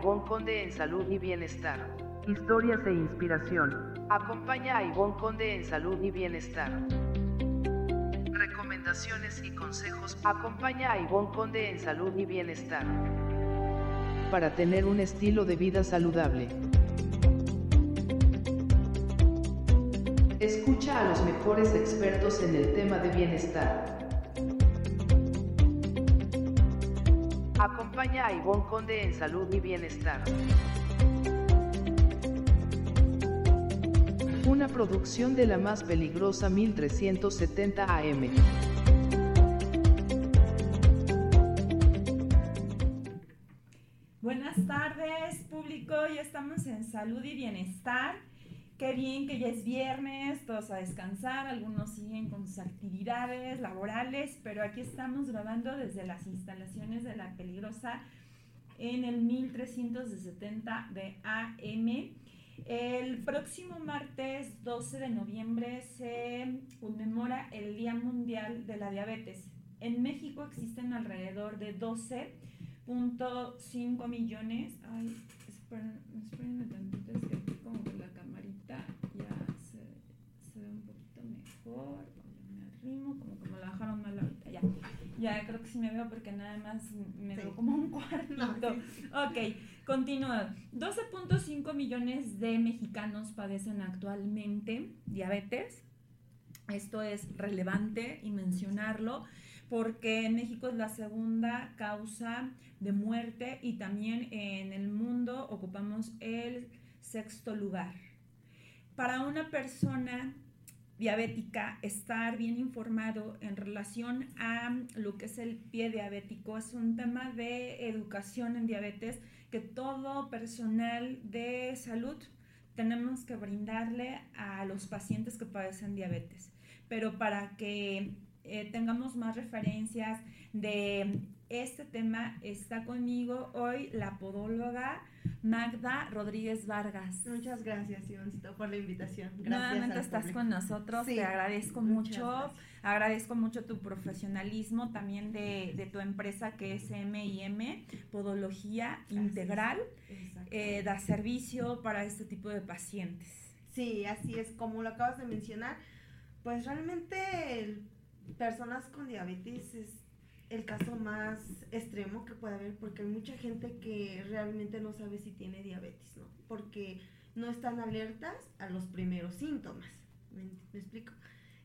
Ivonne Conde en salud y bienestar. Historias e inspiración. Acompaña a Ivonne Conde en salud y bienestar. Recomendaciones y consejos. Acompaña a Ivonne Conde en salud y bienestar. Para tener un estilo de vida saludable. Escucha a los mejores expertos en el tema de bienestar. Acompaña a Ivonne Conde en salud y bienestar. Una producción de la más peligrosa 1370 AM. Buenas tardes, público. Ya estamos en salud y bienestar. Qué bien que ya es viernes, todos a descansar, algunos siguen con sus actividades laborales, pero aquí estamos grabando desde las instalaciones de La Peligrosa en el 1370 de AM. El próximo martes 12 de noviembre se conmemora el Día Mundial de la Diabetes. En México existen alrededor de 12.5 millones. Ay, esperen, espérenme tantito, es que poquito mejor. Me arrimo, como que me la bajaron mal ahorita. Ya, ya creo que sí me veo porque nada más me Sí. veo como un cuartito. Ok, continúa. 12.5 millones de mexicanos padecen actualmente diabetes. Esto es relevante y mencionarlo porque en México es la segunda causa de muerte y también en el mundo ocupamos el sexto lugar. Para una persona diabética, estar bien informado en relación a lo que es el pie diabético es un tema de educación en diabetes que todo personal de salud tenemos que brindarle a los pacientes que padecen diabetes. Pero para que eh, tengamos más referencias de este tema, está conmigo hoy la podóloga Magda Rodríguez Vargas. Muchas gracias, Ivoncito, por la invitación. Gracias. Nuevamente estás público. con nosotros, Sí, te agradezco mucho, gracias. agradezco mucho tu profesionalismo también de, de tu empresa que es M&M, Podología Así. Integral, eh, da servicio para este tipo de pacientes. Sí, así es, como lo acabas de mencionar, pues realmente el- personas con diabetes es el caso más extremo que puede haber porque hay mucha gente que realmente no sabe si tiene diabetes, ¿no? Porque no están alertas a los primeros síntomas. ¿Me, explico?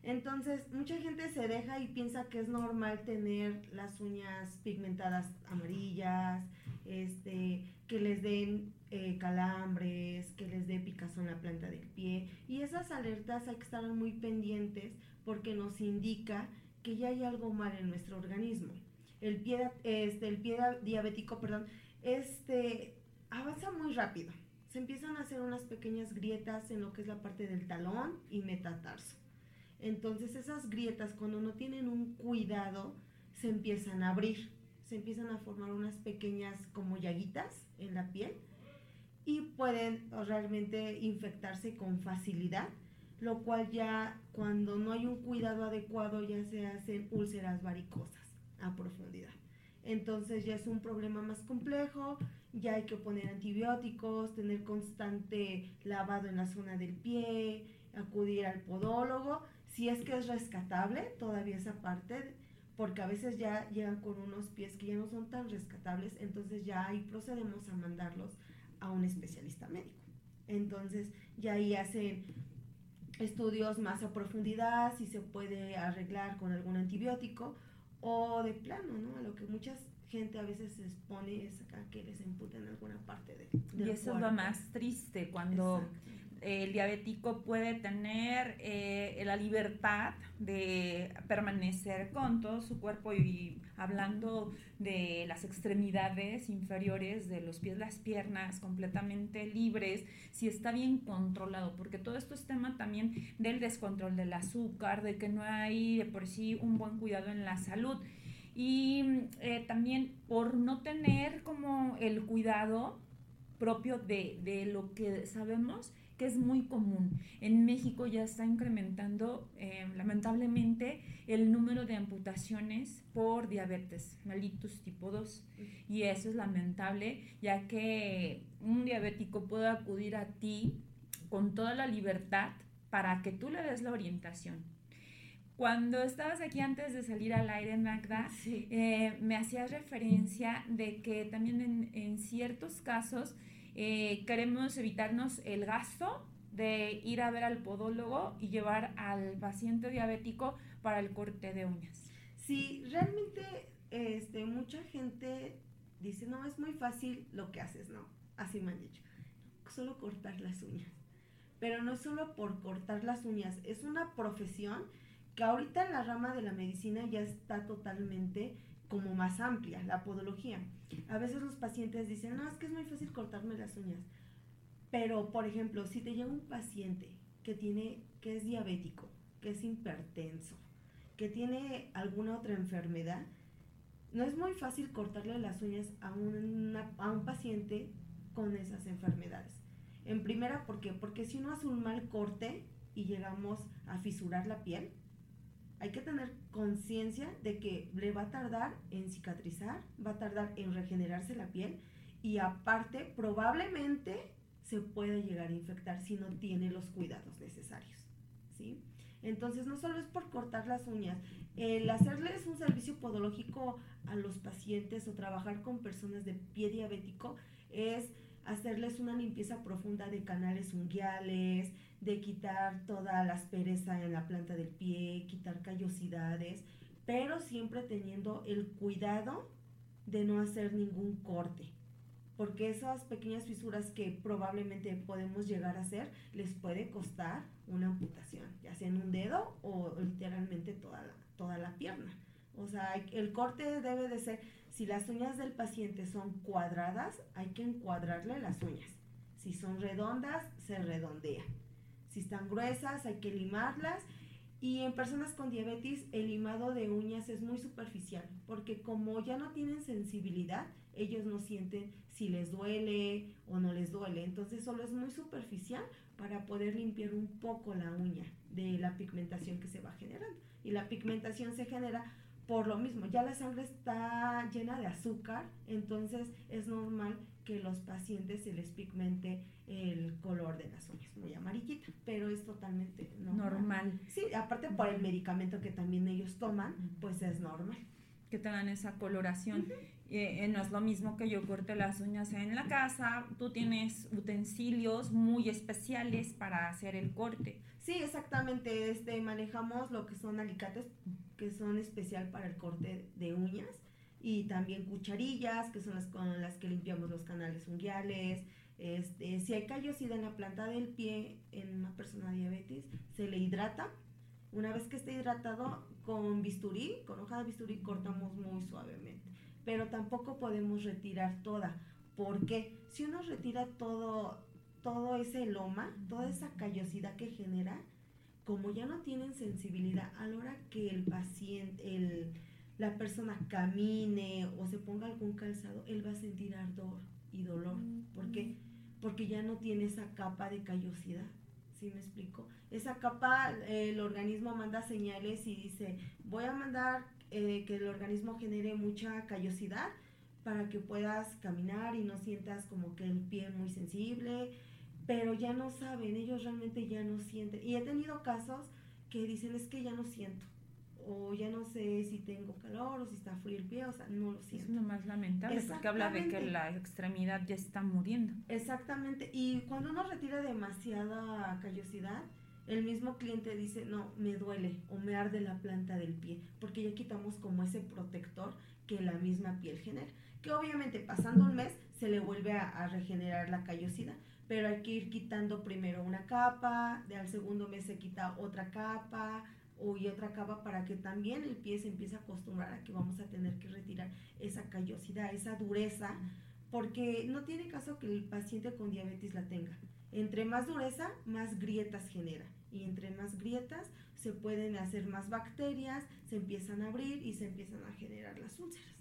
Entonces, mucha gente se deja y piensa que es normal tener las uñas pigmentadas amarillas, este, que les den eh, calambres, que les dé picazón en la planta del pie. Y esas alertas hay que estar muy pendientes porque nos indica que ya hay algo mal en nuestro organismo. El pie, este, el pie diabético, perdón, este, avanza muy rápido. Se empiezan a hacer unas pequeñas grietas en lo que es la parte del talón y metatarso. Entonces esas grietas cuando no tienen un cuidado se empiezan a abrir, se empiezan a formar unas pequeñas como llaguitas en la piel y pueden realmente infectarse con facilidad, lo cual ya cuando no hay un cuidado adecuado ya se hacen úlceras varicosas a profundidad. Entonces ya es un problema más complejo, ya hay que poner antibióticos, tener constante lavado en la zona del pie, acudir al podólogo, si es que es rescatable todavía esa parte, porque a veces ya llegan con unos pies que ya no son tan rescatables, entonces ya ahí procedemos a mandarlos a un especialista médico. Entonces ya ahí hacen estudios más a profundidad, si se puede arreglar con algún antibiótico o de plano, ¿no? A lo que mucha gente a veces se expone es a que les imputen alguna parte de, del y eso es lo más triste, cuando Exacto. El diabético puede tener eh, la libertad de permanecer con todo su cuerpo y hablando de las extremidades inferiores de los pies, las piernas completamente libres, si está bien controlado, porque todo esto es tema también del descontrol del azúcar, de que no hay de por sí un buen cuidado en la salud. Y eh, también por no tener como el cuidado, propio de, de lo que sabemos que es muy común. En México ya está incrementando eh, lamentablemente el número de amputaciones por diabetes mellitus tipo 2 y eso es lamentable ya que un diabético puede acudir a ti con toda la libertad para que tú le des la orientación. Cuando estabas aquí antes de salir al aire, Magda, eh, me hacías referencia de que también en, en ciertos casos eh, queremos evitarnos el gasto de ir a ver al podólogo y llevar al paciente diabético para el corte de uñas. Sí, realmente este, mucha gente dice, no, es muy fácil lo que haces, no, así me han dicho, solo cortar las uñas. Pero no solo por cortar las uñas, es una profesión que ahorita en la rama de la medicina ya está totalmente como más amplia, la podología. A veces los pacientes dicen, no, es que es muy fácil cortarme las uñas. Pero, por ejemplo, si te llega un paciente que, tiene, que es diabético, que es hipertenso, que tiene alguna otra enfermedad, no es muy fácil cortarle las uñas a, a un paciente con esas enfermedades. En primera, ¿por qué? Porque si uno hace un mal corte y llegamos a fisurar la piel, hay que tener conciencia de que le va a tardar en cicatrizar, va a tardar en regenerarse la piel y aparte probablemente se puede llegar a infectar si no tiene los cuidados necesarios. ¿sí? Entonces no solo es por cortar las uñas, el hacerles un servicio podológico a los pacientes o trabajar con personas de pie diabético es hacerles una limpieza profunda de canales unguiales, de quitar toda la aspereza en la planta del pie, quitar callosidades, pero siempre teniendo el cuidado de no hacer ningún corte, porque esas pequeñas fisuras que probablemente podemos llegar a hacer les puede costar una amputación, ya sea en un dedo o literalmente toda la, toda la pierna. O sea, el corte debe de ser, si las uñas del paciente son cuadradas, hay que encuadrarle las uñas. Si son redondas, se redondea. Si están gruesas, hay que limarlas. Y en personas con diabetes, el limado de uñas es muy superficial, porque como ya no tienen sensibilidad, ellos no sienten si les duele o no les duele. Entonces solo es muy superficial para poder limpiar un poco la uña de la pigmentación que se va generando. Y la pigmentación se genera por lo mismo, ya la sangre está llena de azúcar, entonces es normal que los pacientes se les pigmente el color de las uñas, muy amarillita, pero es totalmente normal. Sí, aparte por el medicamento que también ellos toman, pues es normal. Que te dan esa coloración. Eh, no es lo mismo que yo corte las uñas en la casa, tú tienes utensilios muy especiales para hacer el corte. Sí, exactamente, este, manejamos lo que son alicates, que son especial para el corte de uñas, y también cucharillas, que son las con las que limpiamos los canales unguiales, este, si hay callosidad en la planta del pie en una persona diabetes, se le hidrata. Una vez que esté hidratado, con bisturí, con hoja de bisturí, cortamos muy suavemente. Pero tampoco podemos retirar toda. porque Si uno retira todo, todo ese loma, toda esa callosidad que genera, como ya no tienen sensibilidad, a la hora que el paciente, el, la persona camine o se ponga algún calzado, él va a sentir ardor y dolor. ¿Por qué? Porque ya no tiene esa capa de callosidad. ¿Sí me explico? Esa capa, el organismo manda señales y dice, voy a mandar eh, que el organismo genere mucha callosidad para que puedas caminar y no sientas como que el pie muy sensible, pero ya no saben, ellos realmente ya no sienten. Y he tenido casos que dicen, es que ya no siento o ya no sé si tengo calor o si está frío el pie, o sea, no lo siento. Es lo más lamentable porque habla de que la extremidad ya está muriendo. Exactamente, y cuando uno retira demasiada callosidad, el mismo cliente dice, no, me duele o me arde la planta del pie, porque ya quitamos como ese protector que la misma piel genera, que obviamente pasando un mes se le vuelve a, a regenerar la callosidad, pero hay que ir quitando primero una capa, de al segundo mes se quita otra capa, y otra capa para que también el pie se empiece a acostumbrar a que vamos a tener que retirar esa callosidad, esa dureza, porque no tiene caso que el paciente con diabetes la tenga. Entre más dureza, más grietas genera. Y entre más grietas, se pueden hacer más bacterias, se empiezan a abrir y se empiezan a generar las úlceras.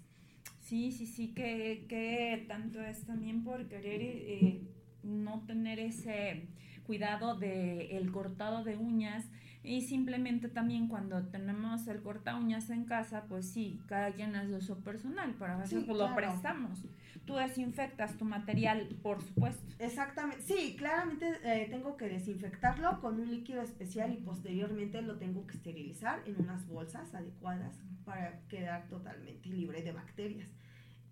Sí, sí, sí, que, que tanto es también por querer eh, no tener ese cuidado del el cortado de uñas y simplemente también cuando tenemos el corta uñas en casa, pues sí, cada quien es de uso personal, para eso pues lo prestamos. Tú desinfectas tu material, por supuesto. Exactamente, sí, claramente eh, tengo que desinfectarlo con un líquido especial y posteriormente lo tengo que esterilizar en unas bolsas adecuadas para quedar totalmente libre de bacterias.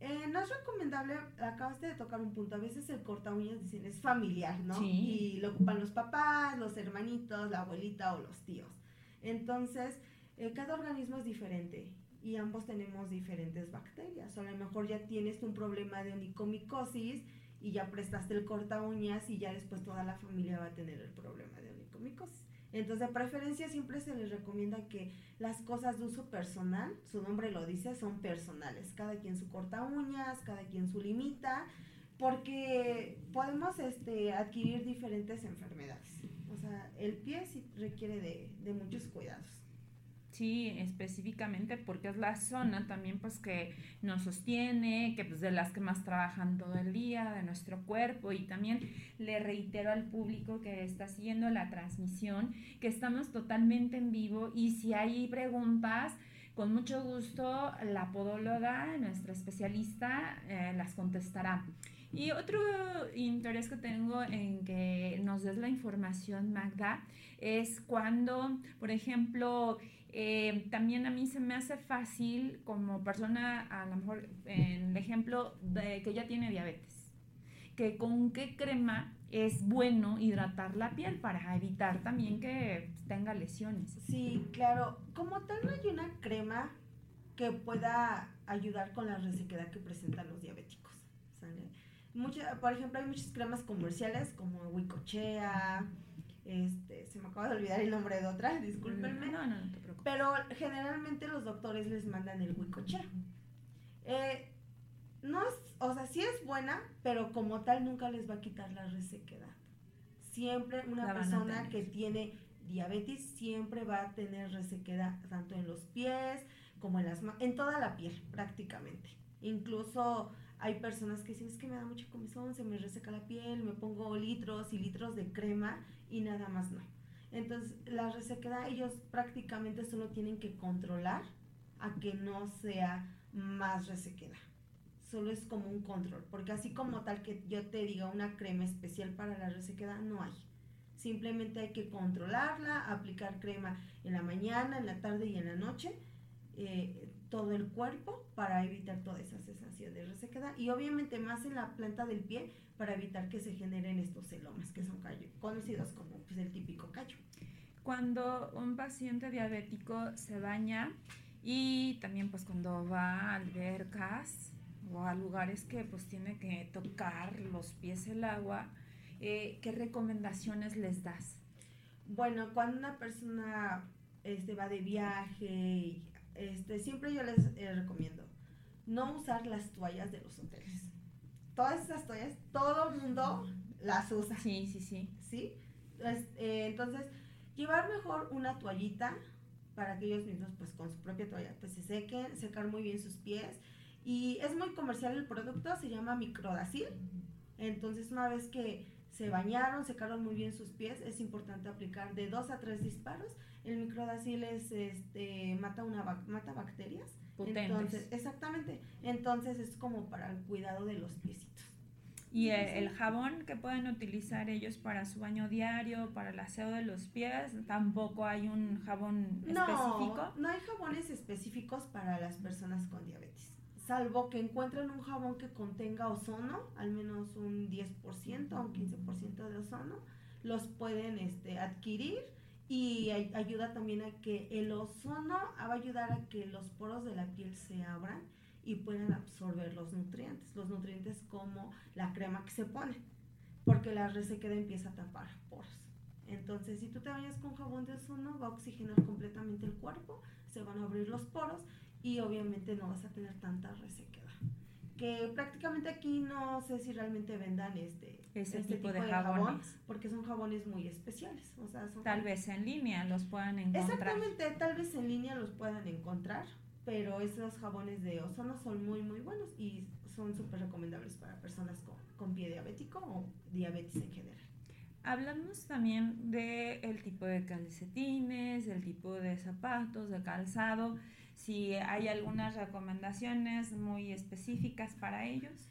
Eh, no es recomendable, acabaste de tocar un punto, a veces el corta uñas dicen es familiar, ¿no? Sí. Y lo ocupan los papás, los hermanitos, la abuelita o los tíos. Entonces, eh, cada organismo es diferente y ambos tenemos diferentes bacterias. O a lo mejor ya tienes un problema de onicomicosis y ya prestaste el corta uñas y ya después toda la familia va a tener el problema de onicomicosis. Entonces, de preferencia siempre se les recomienda que las cosas de uso personal, su nombre lo dice, son personales. Cada quien su corta uñas, cada quien su limita, porque podemos este, adquirir diferentes enfermedades. O sea, el pie sí requiere de, de muchos cuidados. Sí, específicamente porque es la zona también pues que nos sostiene, que pues de las que más trabajan todo el día, de nuestro cuerpo y también le reitero al público que está siguiendo la transmisión que estamos totalmente en vivo y si hay preguntas, con mucho gusto la podóloga, nuestra especialista, eh, las contestará. Y otro interés que tengo en que nos des la información, Magda, es cuando, por ejemplo, eh, también a mí se me hace fácil como persona, a lo mejor en el ejemplo de que ya tiene diabetes, que con qué crema es bueno hidratar la piel para evitar también que tenga lesiones. Sí, claro. Como tal no hay una crema que pueda ayudar con la resequedad que presentan los diabéticos. Mucha, por ejemplo, hay muchas cremas comerciales como Wicochea, este, se me acaba de olvidar el nombre de otra, discúlpenme. No, no, no. Pero generalmente los doctores les mandan el huicochea. Eh, no es, o sea, sí es buena, pero como tal nunca les va a quitar la resequedad. Siempre una persona que tiene diabetes siempre va a tener resequedad tanto en los pies como en las en toda la piel prácticamente. Incluso hay personas que dicen, es que me da mucha comezón, se me reseca la piel, me pongo litros y litros de crema y nada más no. Entonces, la resequedad ellos prácticamente solo tienen que controlar a que no sea más resequedad. Solo es como un control, porque así como tal que yo te diga una crema especial para la resequedad, no hay. Simplemente hay que controlarla, aplicar crema en la mañana, en la tarde y en la noche, eh, todo el cuerpo para evitar toda esa sensación de resequedad y obviamente más en la planta del pie para evitar que se generen estos celomas que son conocidos como pues, el típico callo. Cuando un paciente diabético se baña y también pues cuando va a albercas o a lugares que pues tiene que tocar los pies el agua, eh, ¿qué recomendaciones les das? Bueno, cuando una persona este, va de viaje y este, siempre yo les eh, recomiendo no usar las toallas de los hoteles. Todas esas toallas, todo el mundo las usa. Sí, sí, sí. ¿Sí? Eh, entonces, llevar mejor una toallita para que ellos mismos, pues con su propia toalla, pues se sequen, secar muy bien sus pies. Y es muy comercial el producto, se llama Microdacil. Entonces, una vez que se bañaron, secaron muy bien sus pies, es importante aplicar de dos a tres disparos el microdacil es, este, mata, una, mata bacterias. Potentes. Entonces, exactamente. Entonces es como para el cuidado de los piecitos. ¿Y el, jabón que pueden utilizar ellos para su baño diario, para el aseo de los pies? ¿Tampoco hay un jabón específico? No, no hay jabones específicos para las personas con diabetes. Salvo que encuentren un jabón que contenga ozono, al menos un 10% o un 15% de ozono, los pueden este, adquirir y ayuda también a que el ozono va a ayudar a que los poros de la piel se abran y puedan absorber los nutrientes, los nutrientes como la crema que se pone, porque la resequedad empieza a tapar poros. Entonces, si tú te bañas con jabón de ozono, va a oxigenar completamente el cuerpo, se van a abrir los poros y obviamente no vas a tener tanta resequedad que prácticamente aquí no sé si realmente vendan este, Ese este tipo, de, jabón, porque son jabones muy especiales. O sea, tal vez en línea los puedan encontrar. Exactamente, tal vez en línea los puedan encontrar, pero esos jabones de ozono son muy muy buenos y son súper recomendables para personas con, con pie diabético o diabetes en general. Hablamos también del tipo de calcetines, del tipo de zapatos, de calzado, si hay algunas recomendaciones muy específicas para ellos.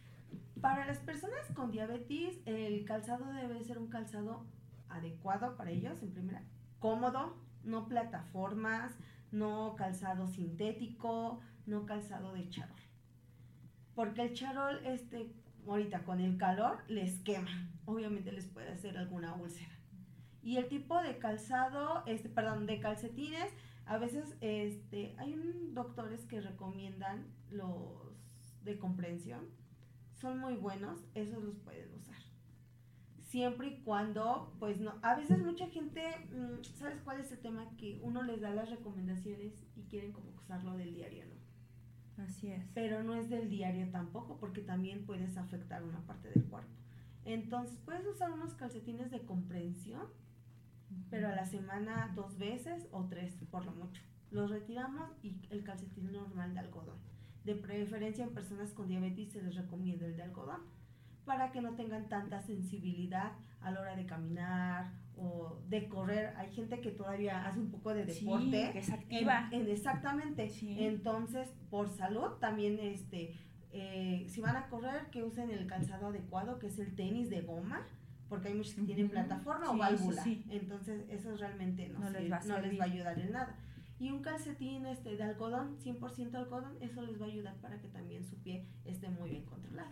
Para las personas con diabetes, el calzado debe ser un calzado adecuado para ellos, en primera, cómodo, no plataformas, no calzado sintético, no calzado de charol. Porque el charol, este, ahorita con el calor, les quema. Obviamente les puede hacer alguna úlcera. Y el tipo de calzado, este, perdón, de calcetines, a veces este, hay un, doctores que recomiendan los de comprensión. Son muy buenos, esos los pueden usar. Siempre y cuando, pues no, a veces mucha gente, mm, ¿sabes cuál es el tema? Que uno les da las recomendaciones y quieren como usarlo del diario, ¿no? Así es. Pero no es del diario tampoco, porque también puedes afectar una parte del cuerpo. Entonces, puedes usar unos calcetines de comprensión, pero a la semana dos veces o tres, por lo mucho. Los retiramos y el calcetín normal de algodón. De preferencia en personas con diabetes se les recomienda el de algodón para que no tengan tanta sensibilidad a la hora de caminar o de correr. Hay gente que todavía hace un poco de deporte. Sí, que se activa. En, exactamente. Entonces, por salud, también este, eh, si van a correr, que usen el calzado adecuado, que es el tenis de goma, porque hay muchos que tienen plataforma o válvula. Entonces, eso realmente no, les, va no les va a ayudar en nada. Y un calcetín este, de algodón, 100% algodón, eso les va a ayudar para que también su pie esté muy bien controlado.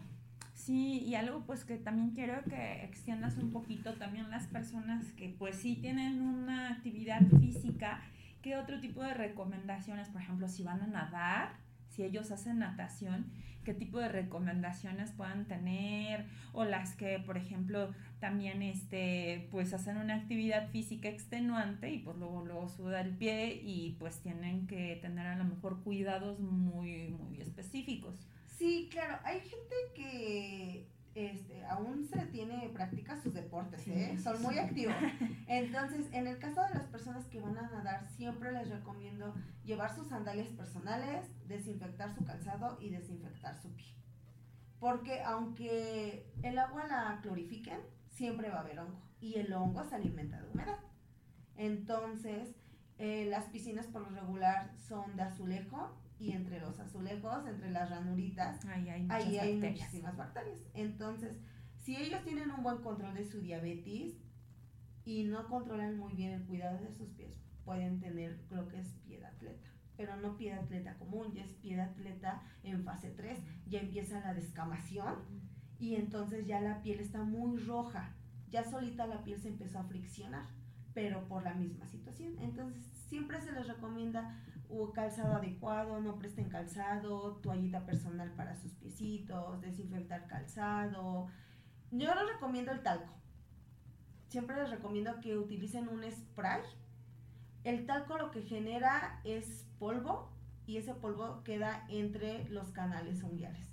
Sí, y algo pues que también quiero que extiendas un poquito también las personas que pues sí tienen una actividad física, ¿qué otro tipo de recomendaciones, por ejemplo, si van a nadar, si ellos hacen natación, qué tipo de recomendaciones puedan tener o las que, por ejemplo, también este pues hacen una actividad física extenuante y pues luego luego suda el pie y pues tienen que tener a lo mejor cuidados muy muy específicos. Sí, claro, hay gente que este, aún se tiene, practica sus deportes, ¿eh? son muy activos. Entonces, en el caso de las personas que van a nadar, siempre les recomiendo llevar sus sandalias personales, desinfectar su calzado y desinfectar su pie. Porque aunque el agua la clorifiquen, siempre va a haber hongo y el hongo se alimenta de humedad. Entonces, eh, las piscinas por lo regular son de azulejo y entre los azulejos, entre las ranuritas, ahí hay, ahí hay muchísimas bacterias. Entonces, si ellos tienen un buen control de su diabetes y no controlan muy bien el cuidado de sus pies, pueden tener lo que es pie de atleta. Pero no pie de atleta común, ya es pie de atleta en fase 3, ya empieza la descamación y entonces ya la piel está muy roja, ya solita la piel se empezó a friccionar, pero por la misma situación. Entonces siempre se les recomienda calzado adecuado, no presten calzado, toallita personal para sus piecitos, desinfectar calzado. Yo les recomiendo el talco. Siempre les recomiendo que utilicen un spray. El talco lo que genera es polvo y ese polvo queda entre los canales unguiales.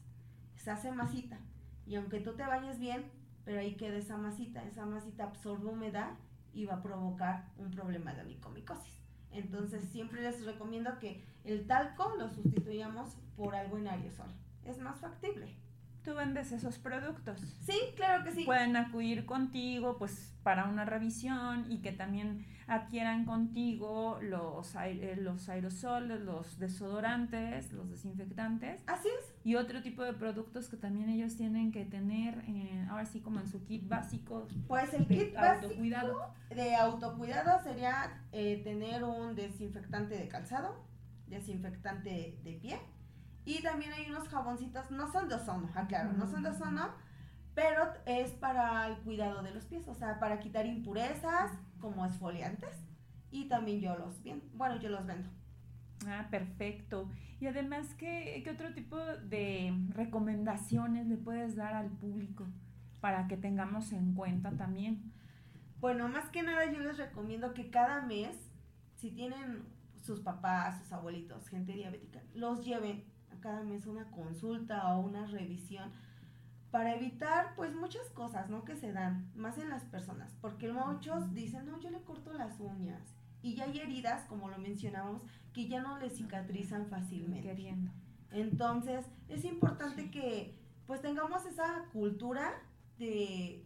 Se hace masita y aunque tú te bañes bien, pero ahí queda esa masita, esa masita absorbe humedad y va a provocar un problema de onicomicosis. Entonces siempre les recomiendo que el talco lo sustituyamos por algo en aerosol. Es más factible. ¿Tú vendes esos productos? Sí, claro que sí. Pueden acudir contigo pues para una revisión y que también adquieran contigo los, eh, los aerosoles, los desodorantes, los desinfectantes. Así es. Y otro tipo de productos que también ellos tienen que tener, eh, ahora sí como en su kit básico. Pues el kit autocuidado. de autocuidado sería eh, tener un desinfectante de calzado, desinfectante de pie. Y también hay unos jaboncitos, no son de ozono, aclaro, no son de ozono, pero es para el cuidado de los pies, o sea, para quitar impurezas como esfoliantes y también yo los bien, bueno, yo los vendo. Ah, perfecto. Y además, ¿qué, ¿qué, otro tipo de recomendaciones le puedes dar al público para que tengamos en cuenta también? Bueno, más que nada yo les recomiendo que cada mes, si tienen sus papás, sus abuelitos, gente diabética, los lleven cada mes una consulta o una revisión para evitar pues muchas cosas, ¿no? Que se dan, más en las personas, porque muchos dicen, no, yo le corto las uñas y ya hay heridas, como lo mencionábamos, que ya no le cicatrizan fácilmente. Queriendo. Entonces, es importante que pues tengamos esa cultura de,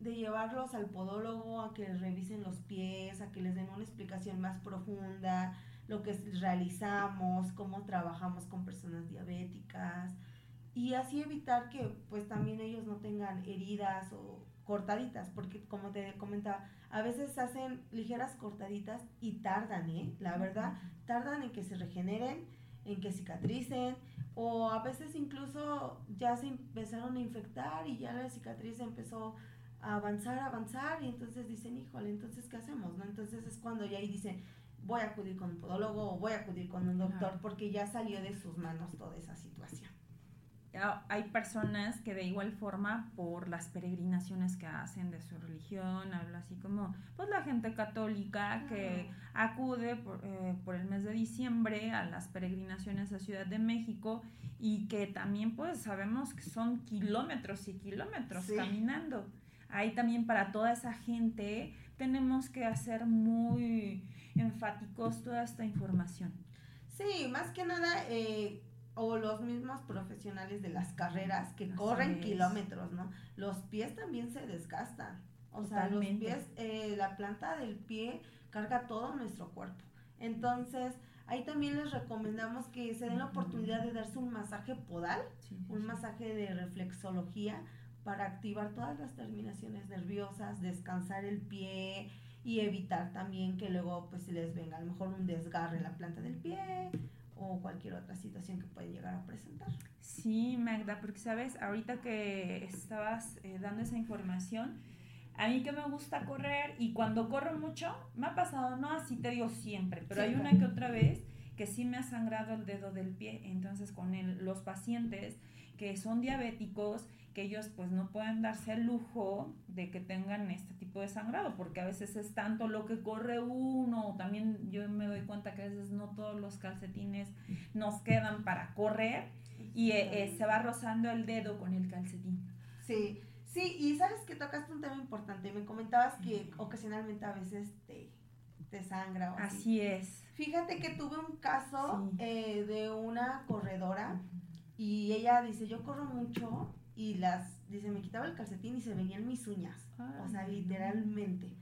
de llevarlos al podólogo, a que les revisen los pies, a que les den una explicación más profunda, lo que realizamos, cómo trabajamos con personas diabéticas y así evitar que pues también ellos no tengan heridas o cortaditas, porque como te comentaba, a veces hacen ligeras cortaditas y tardan, ¿eh? La verdad, tardan en que se regeneren, en que cicatricen, o a veces incluso ya se empezaron a infectar y ya la cicatriz empezó a avanzar, avanzar, y entonces dicen, híjole, entonces, ¿qué hacemos? ¿no? Entonces es cuando ya ahí dicen, voy a acudir con un podólogo o voy a acudir con un doctor, porque ya salió de sus manos toda esa situación. Hay personas que de igual forma por las peregrinaciones que hacen de su religión, hablo así como pues la gente católica que acude por, eh, por, el mes de diciembre a las peregrinaciones a Ciudad de México y que también pues sabemos que son kilómetros y kilómetros caminando. Ahí también para toda esa gente tenemos que hacer muy enfáticos toda esta información. Sí, más que nada eh, o los mismos profesionales de las carreras que corren kilómetros, ¿no? Los pies también se desgastan. O sea, los pies, eh, la planta del pie carga todo nuestro cuerpo. Entonces, ahí también les recomendamos que se den la oportunidad de darse un masaje podal, un masaje de reflexología para activar todas las terminaciones nerviosas, descansar el pie y evitar también que luego pues les venga a lo mejor un desgarre en la planta del pie o cualquier otra situación que puede llegar a presentar. Sí, Magda, porque sabes, ahorita que estabas eh, dando esa información, a mí que me gusta correr y cuando corro mucho, me ha pasado, no así te digo siempre, pero hay una que otra vez que sí me ha sangrado el dedo del pie, entonces con el, los pacientes que son diabéticos que ellos pues no pueden darse el lujo de que tengan este tipo de sangrado, porque a veces es tanto lo que corre uno, también yo me doy cuenta que a veces no todos los calcetines nos quedan para correr y eh, eh, se va rozando el dedo con el calcetín. Sí, sí, y sabes que tocaste un tema importante, me comentabas que ocasionalmente a veces te, te sangra. O así. así es. Fíjate que tuve un caso eh, de una corredora y ella dice, yo corro mucho y las, dice, me quitaba el calcetín y se venían mis uñas, o sea, literalmente.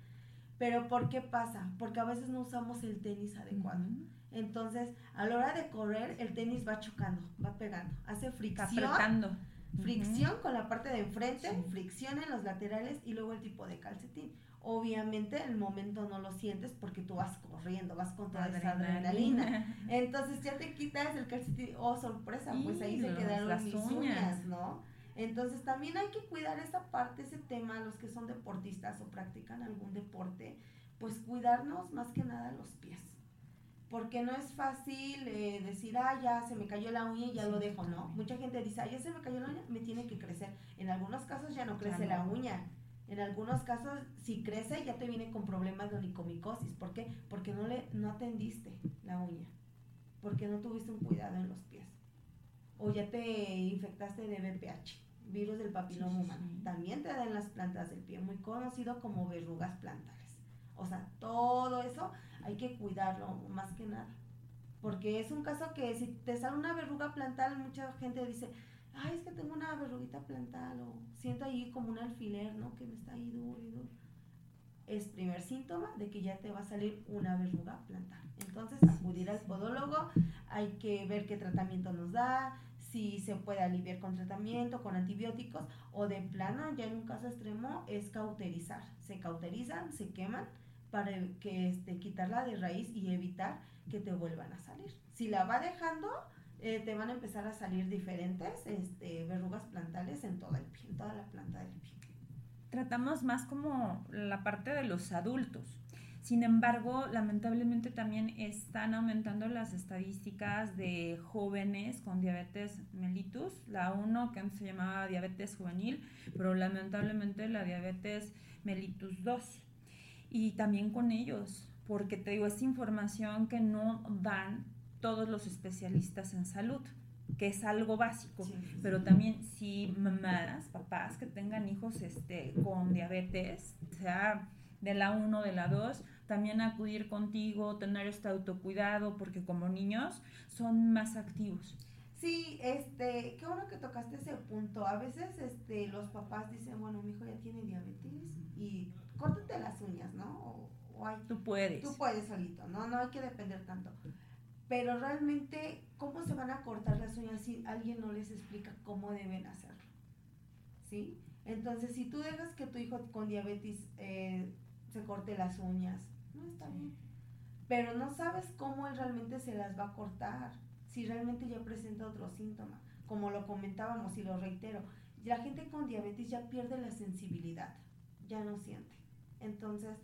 Pero ¿por qué pasa? Porque a veces no usamos el tenis adecuado. Entonces, a la hora de correr, el tenis va chocando, va pegando, hace fricción. Apretando. Fricción con la parte de enfrente, fricción en los laterales y luego el tipo de calcetín. Obviamente el momento no lo sientes porque tú vas corriendo, vas con toda esa adrenalina. Entonces ya te quitas el calcetín, oh sorpresa, pues ahí se quedaron las mis uñas, ¿no? Entonces también hay que cuidar esa parte, ese tema, los que son deportistas o practican algún deporte, pues cuidarnos más que nada los pies. Porque no es fácil eh, decir, ah, ya se me cayó la uña y ya lo dejo, ¿no? Mucha gente dice, ah, ya se me cayó la uña, me tiene que crecer. En algunos casos ya no crece la uña. En algunos casos, si crece, ya te viene con problemas de onicomicosis. ¿Por qué? Porque no, le, no atendiste la uña. Porque no tuviste un cuidado en los pies. O ya te infectaste de BPH virus del papiloma humano. También te da en las plantas del pie, muy conocido como verrugas plantales. O sea, todo eso hay que cuidarlo más que nada. Porque es un caso que si te sale una verruga plantal, mucha gente dice, ay, es que tengo una verruguita plantal o siento ahí como un alfiler, ¿no? Que me está ahí duro y duro. Es primer síntoma de que ya te va a salir una verruga plantal. Entonces, acudir al podólogo, hay que ver qué tratamiento nos da, si se puede aliviar con tratamiento, con antibióticos, o de plano, ya en un caso extremo, es cauterizar. Se cauterizan, se queman para que este, quitarla de raíz y evitar que te vuelvan a salir. Si la va dejando, eh, te van a empezar a salir diferentes este, verrugas plantales en toda, el pie, en toda la planta del pie. Tratamos más como la parte de los adultos sin embargo, lamentablemente también están aumentando las estadísticas de jóvenes con diabetes mellitus, la 1 que antes se llamaba diabetes juvenil, pero lamentablemente la diabetes mellitus 2. Y también con ellos, porque te digo, es información que no dan todos los especialistas en salud que es algo básico, pero también si mamás, papás que tengan hijos este, con diabetes, sea de la 1, de la 2, también acudir contigo, tener este autocuidado, porque como niños son más activos. Sí, este, qué bueno que tocaste ese punto. A veces este, los papás dicen, bueno, mi hijo ya tiene diabetes y córtate las uñas, ¿no? O, tú puedes. Tú puedes solito, ¿no? No hay que depender tanto. Pero realmente, ¿cómo se van a cortar las uñas si alguien no les explica cómo deben hacerlo? ¿Sí? Entonces, si tú dejas que tu hijo con diabetes eh, se corte las uñas, no está bien. Pero no sabes cómo él realmente se las va a cortar, si realmente ya presenta otro síntoma. Como lo comentábamos y lo reitero, la gente con diabetes ya pierde la sensibilidad, ya no siente. Entonces,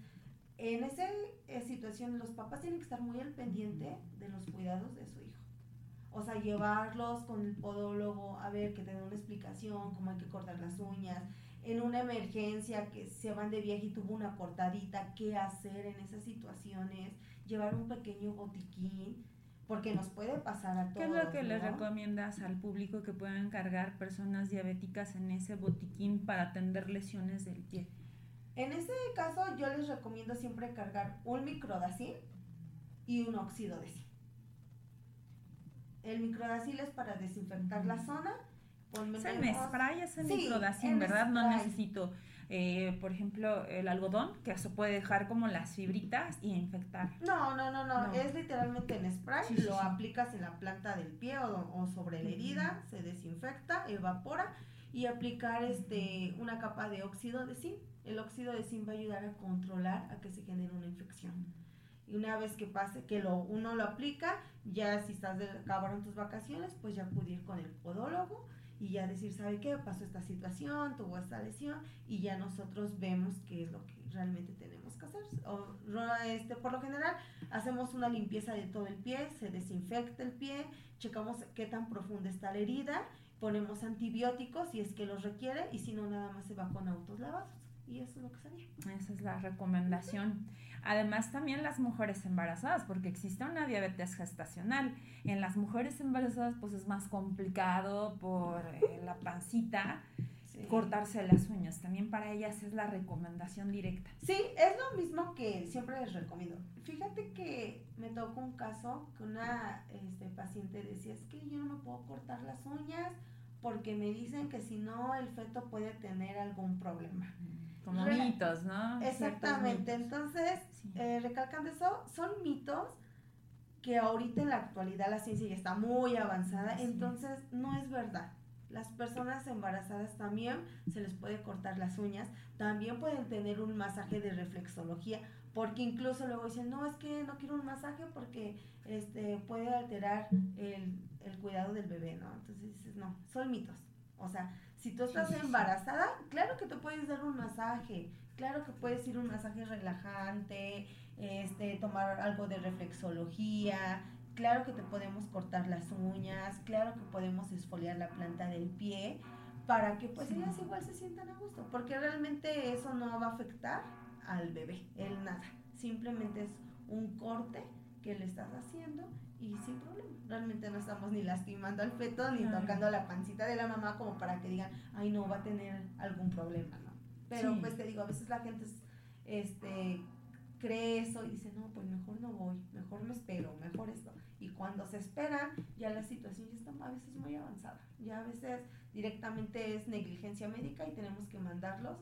en esa eh, situación los papás tienen que estar muy al pendiente de los cuidados de su hijo. O sea, llevarlos con el podólogo a ver que te den una explicación, cómo hay que cortar las uñas. En una emergencia que se van de viaje y tuvo una cortadita, qué hacer en esas situaciones. Llevar un pequeño botiquín, porque nos puede pasar a todos. ¿Qué es lo que le recomiendas al público que puedan cargar personas diabéticas en ese botiquín para atender lesiones del pie? En ese caso, yo les recomiendo siempre cargar un microdacil y un óxido de zinc. El microdacil es para desinfectar la zona. Es el spray, es el microdacil, ¿verdad? No necesito, eh, por ejemplo, el algodón, que se puede dejar como las fibritas y infectar. No, no, no, no, es literalmente en spray, lo aplicas en la planta del pie o, sobre la herida, se desinfecta, evapora y aplicar este una capa de óxido de zinc. El óxido de zinc va a ayudar a controlar a que se genere una infección. Y una vez que pase, que lo, uno lo aplica, ya si estás de, acabaron tus vacaciones, pues ya acudir con el podólogo y ya decir, ¿sabe qué? Pasó esta situación, tuvo esta lesión y ya nosotros vemos qué es lo que realmente tenemos que hacer. O, este, por lo general, hacemos una limpieza de todo el pie, se desinfecta el pie, checamos qué tan profunda está la herida, ponemos antibióticos si es que los requiere y si no, nada más se va con autos lavados. Y eso es lo que sería. Esa es la recomendación. Además, también las mujeres embarazadas, porque existe una diabetes gestacional. En las mujeres embarazadas, pues es más complicado por eh, la pancita. cortarse las uñas. También para ellas es la recomendación directa. Sí, es lo mismo que siempre les recomiendo. Fíjate que me tocó un caso que una este, paciente decía, es que yo no me puedo cortar las uñas porque me dicen que si no el feto puede tener algún problema. Como mitos, ¿no? Exactamente. Entonces, eh, recalcando eso, son mitos que ahorita en la actualidad la ciencia ya está muy avanzada, entonces no es verdad. Las personas embarazadas también se les puede cortar las uñas, también pueden tener un masaje de reflexología, porque incluso luego dicen, no, es que no quiero un masaje porque este, puede alterar el, el cuidado del bebé, ¿no? Entonces dices, no, son mitos. O sea, si tú estás embarazada, claro que te puedes dar un masaje, claro que puedes ir un masaje relajante, este, tomar algo de reflexología, claro que te podemos cortar las uñas, claro que podemos esfoliar la planta del pie, para que pues ellas igual se sientan a gusto, porque realmente eso no va a afectar al bebé, el nada, simplemente es un corte que le estás haciendo y sin problema. Realmente no estamos ni lastimando al feto ni tocando la pancita de la mamá como para que digan, ay no, va a tener algún problema, ¿no? Pero pues te digo, a veces la gente este, cree eso y dice, no, pues mejor no voy, mejor me espero, mejor esto. Y cuando se espera, ya la situación ya está a veces muy avanzada. Ya a veces directamente es negligencia médica y tenemos que mandarlos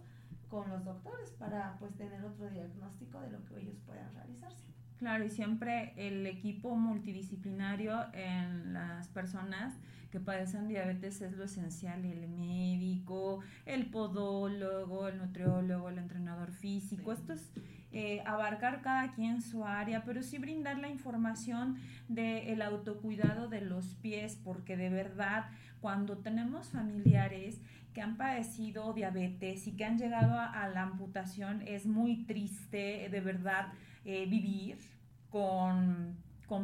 con los doctores para pues tener otro diagnóstico de lo que ellos puedan realizarse. Claro, y siempre el equipo multidisciplinario en las personas que padecen diabetes es lo esencial, el médico, el podólogo, el nutriólogo, el entrenador físico. Esto es eh, abarcar cada quien su área, pero sí brindar la información del autocuidado de los pies, porque de verdad cuando tenemos familiares que han padecido diabetes y que han llegado a la amputación, es muy triste, de verdad eh, vivir con,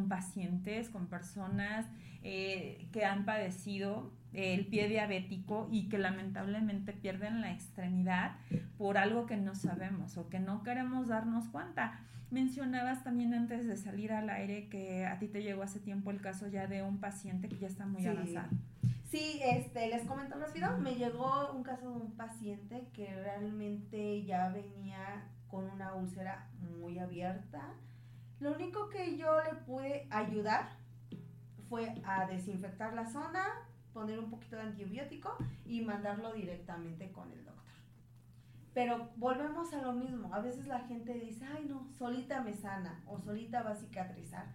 pacientes, con personas eh, que han padecido el pie diabético y que lamentablemente pierden la extremidad por algo que no sabemos o que no queremos darnos cuenta. Mencionabas también antes de salir al aire que a ti te llegó hace tiempo el caso ya de un paciente que ya está muy avanzado. Sí, este, les comento rápido, me llegó un caso de un paciente que realmente ya venía con una úlcera muy abierta. Lo único que yo le pude ayudar fue a desinfectar la zona, poner un poquito de antibiótico y mandarlo directamente con el doctor. Pero volvemos a lo mismo. A veces la gente dice, ay no, solita me sana o solita va a cicatrizar.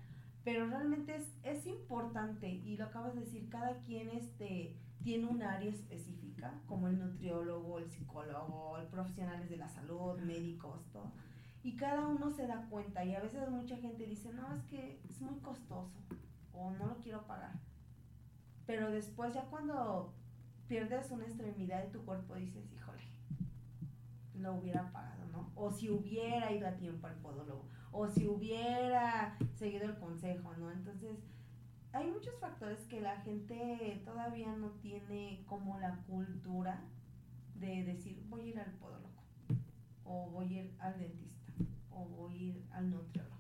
Pero realmente es, es importante, y lo acabas de decir, cada quien este, tiene un área específica, como el nutriólogo, el psicólogo, el profesionales de la salud, médicos, todo. Y cada uno se da cuenta y a veces mucha gente dice, no, es que es muy costoso o no lo quiero pagar. Pero después ya cuando pierdes una extremidad de tu cuerpo dices, híjole, lo hubiera pagado, ¿no? O si hubiera ido a tiempo al podólogo, o si hubiera seguido el consejo, ¿no? Entonces, hay muchos factores que la gente todavía no tiene como la cultura de decir, voy a ir al podólogo, o voy a ir al dentista, o voy a ir al nutriólogo.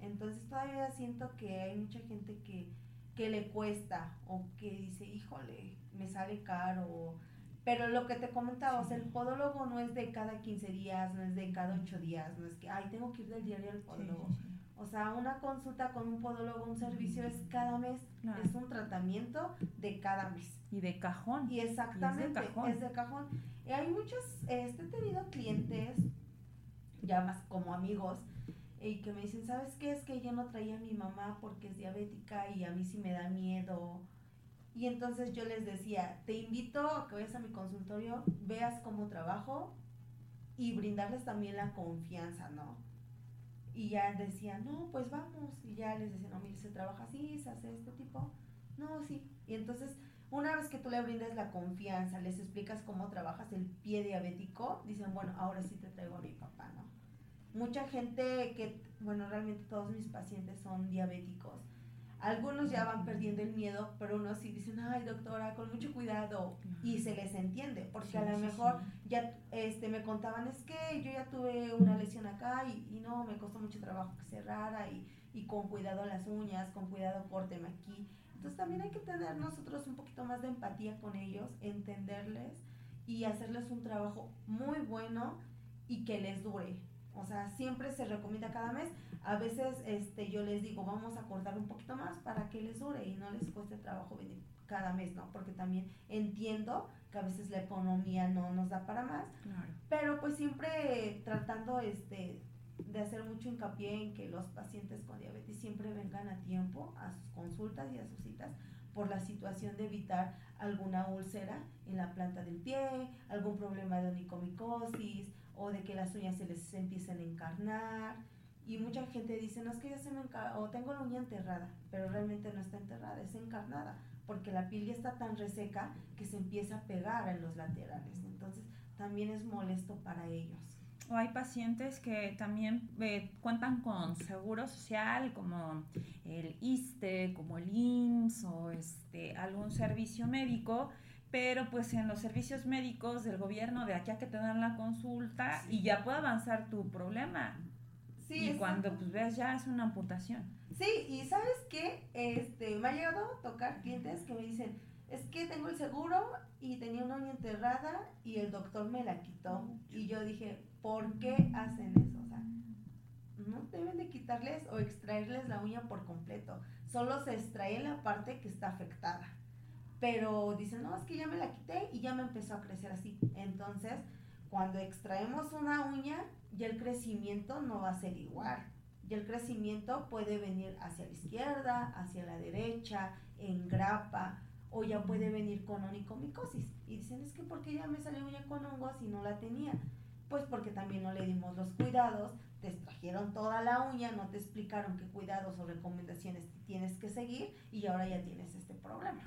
Entonces todavía siento que hay mucha gente que, que le cuesta o que dice, híjole, me sale caro. Pero lo que te comentaba, o sea, el podólogo no es de cada 15 días, no es de cada 8 días, no es que, ay, tengo que ir del diario al podólogo. O sea, una consulta con un podólogo, un servicio es cada mes, es un tratamiento de cada mes. Y de cajón. Y exactamente, es de cajón. Es de cajón. Y hay muchos, este, he tenido clientes, ya más como amigos, y que me dicen, ¿sabes qué? Es que yo no traía a mi mamá porque es diabética y a mí sí me da miedo. Y entonces yo les decía, te invito a que vayas a mi consultorio, veas cómo trabajo y brindarles también la confianza, ¿no? Y ya decían, no, pues vamos. Y ya les decía, no, mire, se trabaja así, se hace este tipo. No, sí. Y entonces, una vez que tú le brindes la confianza, les explicas cómo trabajas el pie diabético, dicen, bueno, ahora sí te traigo a mi papá, ¿no? mucha gente que, bueno, realmente todos mis pacientes son diabéticos. Algunos ya van perdiendo el miedo, pero unos sí dicen, ay doctora, con mucho cuidado. Y se les entiende, porque a lo mejor ya este, me contaban, es que yo ya tuve una lesión acá y, y no, me costó mucho trabajo que cerrara y, y con cuidado las uñas, con cuidado córteme aquí. Entonces también hay que tener nosotros un poquito más de empatía con ellos, entenderles y hacerles un trabajo muy bueno y que les dure, o sea, siempre se recomienda cada mes. A veces este, yo les digo, vamos a cortar un poquito más para que les dure y no les cueste trabajo venir cada mes, ¿no? Porque también entiendo que a veces la economía no nos da para más. Pero pues siempre tratando este, de hacer mucho hincapié en que los pacientes con diabetes siempre vengan a tiempo a sus consultas y a sus citas por la situación de evitar alguna úlcera en la planta del pie, algún problema de onicomicosis, o de que las uñas se les empiecen a encarnar. Y mucha gente dice, no es que ya se me o tengo la uña enterrada, pero realmente no está enterrada, es encarnada, porque la piel ya está tan reseca que se empieza a pegar en los laterales. Entonces, también es molesto para ellos. O hay pacientes que también eh, cuentan con seguro social, como el ISTE, como el IMSS o este, algún servicio médico, pero pues en los servicios médicos del gobierno de aquí a que te dan la consulta y ya puede avanzar tu problema. Sí, y cuando pues ves ya es una amputación. Sí, y sabes qué, este, me ha llegado a tocar clientes que me dicen, es que tengo el seguro y tenía una uña enterrada y el doctor me la quitó. Y yo dije, ¿por qué hacen eso? O sea, no deben de quitarles o extraerles la uña por completo. Solo se extrae la parte que está afectada pero dicen, no, es que ya me la quité y ya me empezó a crecer así. Entonces, cuando extraemos una uña, ya el crecimiento no va a ser igual. Y el crecimiento puede venir hacia la izquierda, hacia la derecha, en grapa, o ya puede venir con onicomicosis. Y dicen, es que ¿por qué ya me salió uña con hongos y no la tenía? Pues porque también no le dimos los cuidados, te extrajeron toda la uña, no te explicaron qué cuidados o recomendaciones tienes que seguir y ahora ya tienes este problema.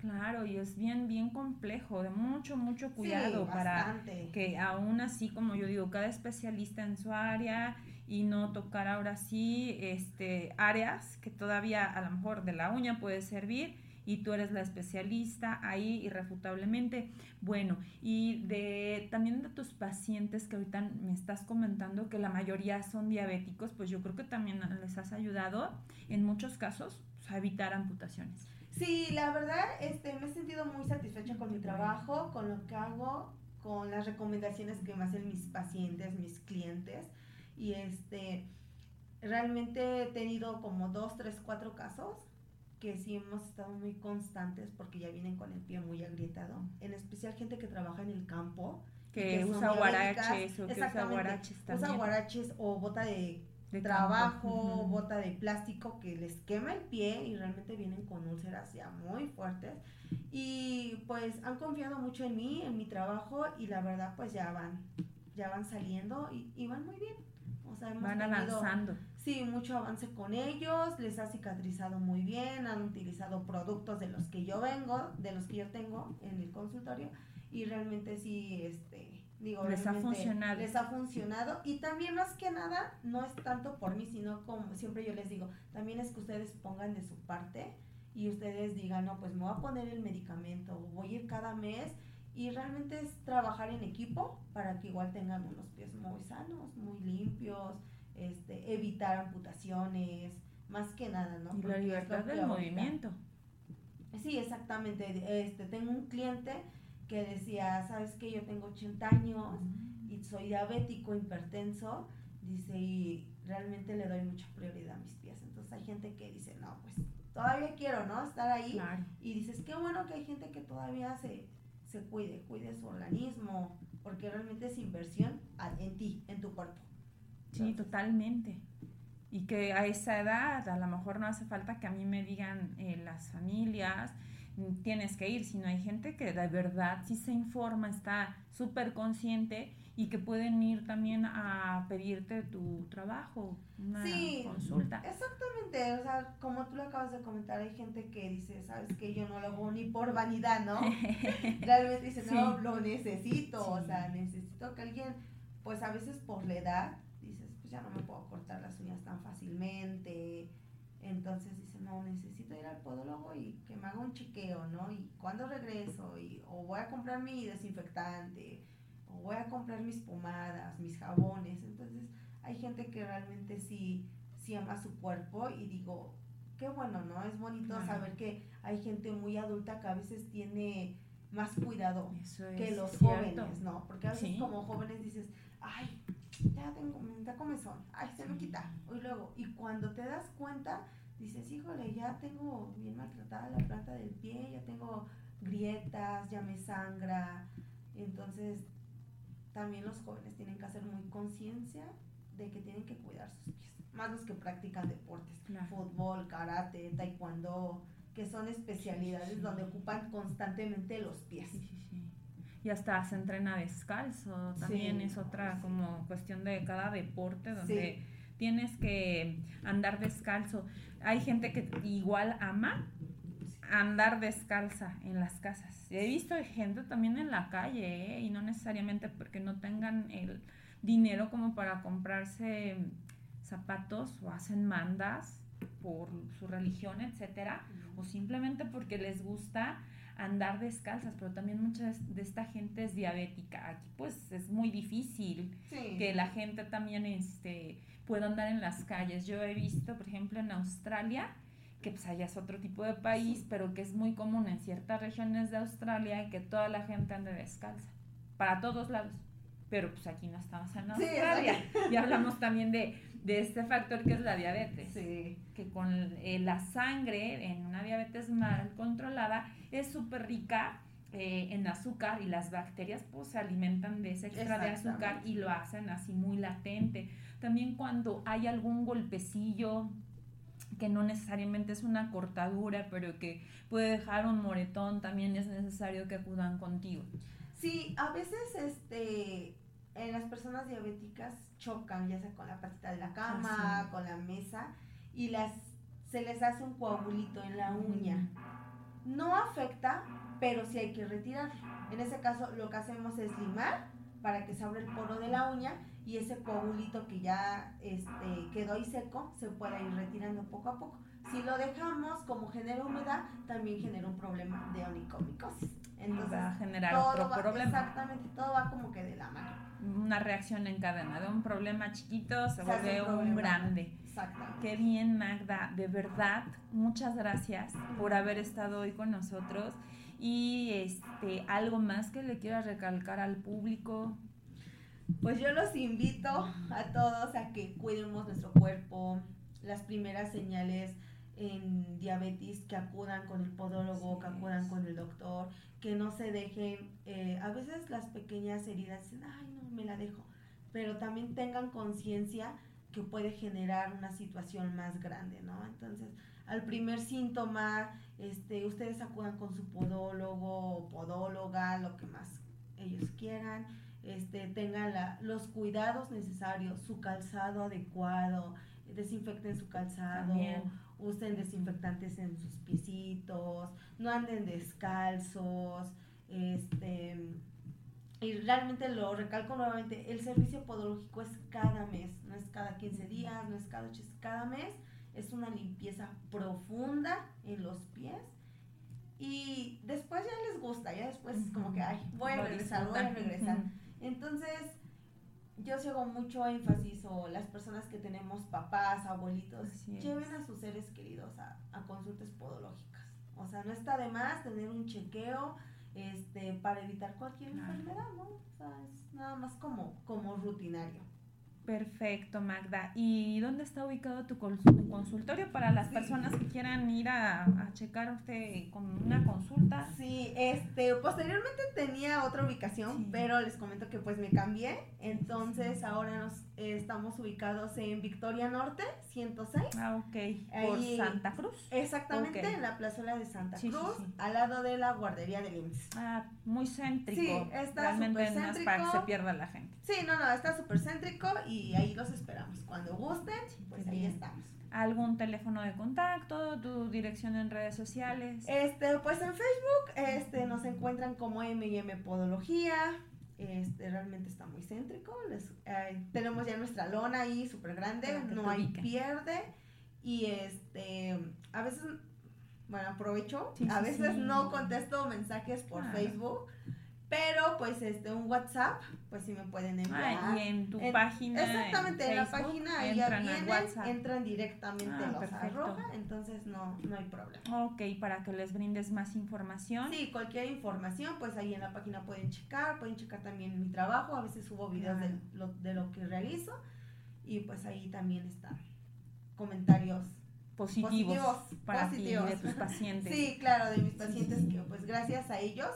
Claro, y es bien, bien complejo, de mucho, mucho cuidado para que aún así, como yo digo, cada especialista en su área y no tocar ahora sí este, áreas que todavía a lo mejor de la uña puede servir y tú eres la especialista ahí irrefutablemente. Bueno, y de también de tus pacientes que ahorita me estás comentando que la mayoría son diabéticos, pues yo creo que también les has ayudado en muchos casos a evitar amputaciones. Sí, la verdad, este, me he sentido muy satisfecha con mi trabajo, con lo que hago. con las recomendaciones que me hacen mis pacientes, mis clientes. Y este, realmente he tenido como dos, tres, cuatro casos que sí hemos estado muy constantes porque ya vienen con el pie muy agrietado. En especial gente que trabaja en el campo. Que, usa guaraches o que usa guaraches también. Usa guaraches o bota de, trabajo, bota de plástico que les quema el pie y realmente vienen con úlceras ya muy fuertes. Y pues han confiado mucho en mí, en mi trabajo y la verdad pues ya van, ya van saliendo y, y van muy bien. O sea, hemos van avanzando. Sí, mucho avance con ellos, les ha cicatrizado muy bien, han utilizado productos de los que yo vengo, de los que yo tengo en el consultorio y realmente sí, este, digo, les ha funcionado. Les ha funcionado y también más que nada, no es tanto por mí, sino como siempre yo les digo, también es que ustedes pongan de su parte y ustedes digan, no, pues me voy a poner el medicamento, voy a ir cada mes y realmente es trabajar en equipo para que igual tengan unos pies muy sanos, muy limpios, este, evitar amputaciones, más que nada, ¿no? Y la libertad del movimiento. Sí, exactamente. Este, tengo un cliente que decía, ¿sabes qué? Yo tengo 80 años y soy diabético, hipertenso, dice, y realmente le doy mucha prioridad a mis pies. Entonces hay gente que dice, no, pues todavía quiero, ¿no? Estar ahí. Y dices, qué bueno que hay gente que todavía se, se cuide, cuide su organismo, porque realmente es inversión en ti, en tu cuerpo. Sí, totalmente. Y que a esa edad a lo mejor no hace falta que a mí me digan eh, las familias, tienes que ir, sino hay gente que de verdad sí se informa, está súper consciente y que pueden ir también a pedirte tu trabajo, una sí, consulta. Exactamente, o sea, como tú lo acabas de comentar, hay gente que dice, sabes que yo no lo hago ni por vanidad, ¿no? Realmente dice, no, lo necesito, o sea, necesito que alguien, pues a veces por la edad, pues ya no me puedo cortar las uñas tan fácilmente. Entonces dice, no, necesito ir al podólogo y que me haga un chequeo, ¿no? Y cuando regreso, y, o voy a comprar mi desinfectante, o voy a comprar mis pomadas, mis jabones. Entonces hay gente que realmente sí, sí ama su cuerpo y digo, qué bueno, ¿no? Es bonito saber que hay gente muy adulta que a veces tiene más cuidado que los jóvenes, ¿no? Porque a veces como jóvenes dices, ay, ya tengo, me da comezón, ay, se me quita. Y luego, y cuando te das cuenta, dices, híjole, ya tengo bien maltratada la planta del pie, ya tengo grietas, ya me sangra. Entonces, también los jóvenes tienen que hacer muy conciencia de que tienen que cuidar sus pies. Más los que practican deportes, fútbol, karate, taekwondo, que son especialidades donde ocupan constantemente los pies y hasta se entrena descalzo, también es otra como cuestión de cada deporte donde tienes que andar descalzo. Hay gente que igual ama andar descalza en las casas. He visto gente también en la calle ¿eh? y no necesariamente porque no tengan el dinero como para comprarse zapatos o hacen mandas por su religión, etcétera, o simplemente porque les gusta andar descalzas, pero también mucha de esta gente es diabética. Aquí pues es muy difícil que la gente también este, pueda andar en las calles. Yo he visto, por ejemplo, en Australia, que pues allá es otro tipo de país, pero que es muy común en ciertas regiones de Australia que toda la gente ande descalza, para todos lados. Pero pues aquí no estamos en Australia. y hablamos también de de este factor que es la diabetes. Que con eh, la sangre en una diabetes mal controlada es súper rica eh, en azúcar y las bacterias pues se alimentan de ese extra de azúcar y lo hacen así muy latente. También cuando hay algún golpecillo que no necesariamente es una cortadura, pero que puede dejar un moretón, también es necesario que acudan contigo. Sí, a veces este en las personas diabéticas chocan, ya sea con la patita de la cama, ah, con la mesa, y las se les hace un coagulito en la uña. No afecta, pero sí hay que retirar. En ese caso, lo que hacemos es limar para que se abra el poro de la uña y ese coagulito que ya este, quedó ahí seco se pueda ir retirando poco a poco. Si lo dejamos, como genera humedad, también genera un problema de onicomicosis. Entonces, va a generar otro problema. Exactamente, todo va como que de la mano una reacción en cadena, de un problema chiquito se, vuelve un, grande. Qué bien, Magda, de verdad, muchas gracias por haber estado hoy con nosotros Y este, algo más que le quiera recalcar al público. Pues yo los invito a todos a que cuidemos nuestro cuerpo, las primeras señales en diabetes, que acudan con el podólogo, que acudan con el doctor, que no se dejen, eh, a veces las pequeñas heridas dicen, ay no, me la dejo, pero también tengan conciencia que puede generar una situación más grande, ¿no? Entonces, al primer síntoma, este, ustedes acudan con su podólogo o podóloga, lo que más ellos quieran, este, tengan la, los cuidados necesarios, su calzado adecuado, desinfecten su calzado, usen desinfectantes en sus piecitos, no anden descalzos, este y realmente lo recalco nuevamente, el servicio podológico es cada mes, no es cada 15 días, no es cada 8, es cada mes, es una limpieza profunda en los pies. Y después ya les gusta, ya después es como que, ay, voy a regresar, voy a regresar. Entonces, yo sigo mucho énfasis o las personas que tenemos papás, abuelitos, lleven a sus seres queridos a, a, consultas podológicas. O sea, no está de más tener un chequeo este, para evitar cualquier enfermedad, ¿no? O sea, es nada más como, como rutinario. Perfecto, Magda. ¿Y dónde está ubicado tu consultorio para las personas que quieran ir a, a, checar usted con una consulta? Sí, este, posteriormente tenía otra ubicación, pero les comento que pues me cambié. Entonces ahora nos estamos ubicados en Victoria Norte, 106. Ah, ok. Por Santa Cruz. Exactamente, en la plazuela de Santa Cruz, al lado de la guardería de IMSS. Ah, muy céntrico. Sí, está súper céntrico. para que se pierda la gente. Sí, no, no, está súper céntrico y ahí los esperamos. Cuando gusten, pues ahí estamos. ¿Algún teléfono de contacto? ¿Tu dirección en redes sociales? Este, pues en Facebook este, nos encuentran como M&M Podología. Este, realmente está muy céntrico. Les, eh, tenemos ya nuestra lona ahí súper grande, no hay pierde. Y este, a veces, bueno, aprovecho, a veces no contesto mensajes por Facebook pero pues este un WhatsApp, pues sí me pueden enviar. Ah, y en tu página. Exactamente, en, la página ahí ya vienen, entran directamente ah, los arroja, entonces no, no hay problema. Ok, para que les brindes más información. Sí, cualquier información, pues ahí en la página pueden checar, pueden checar también mi trabajo, a veces subo videos de, lo, de lo que realizo y pues ahí también están comentarios positivos, para ti de tus pacientes. sí, claro, de mis pacientes que pues gracias a ellos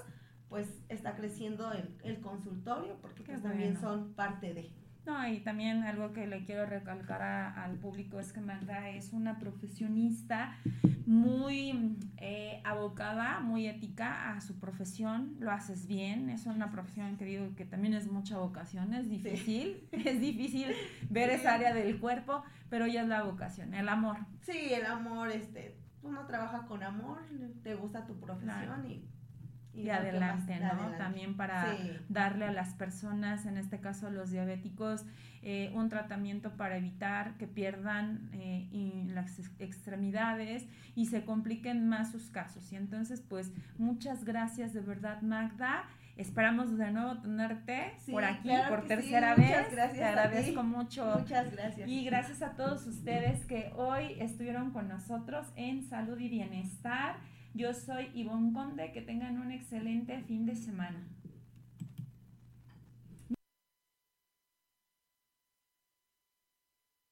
pues está creciendo el, el consultorio porque pues, también son parte de. No, y también algo que le quiero recalcar al público es que Magda es una profesionista muy eh, abocada, muy ética a su profesión, lo haces bien, es una profesión que digo que también es mucha vocación, es difícil, es difícil ver esa área del cuerpo, pero ya es la vocación, el amor. Sí, el amor, este, uno trabaja con amor, te gusta tu profesión y y, adelante, ¿no? También para darle a las personas, en este caso a los diabéticos, eh, un tratamiento para evitar que pierdan eh, las extremidades y se compliquen más sus casos. Y entonces, pues, muchas gracias de verdad, Magda. Esperamos de nuevo tenerte por aquí por tercera vez. Muchas gracias. Te agradezco mucho. Muchas gracias. Y gracias a todos ustedes que hoy estuvieron con nosotros en Salud y Bienestar. Yo soy Ivonne Conde, que tengan un excelente fin de semana.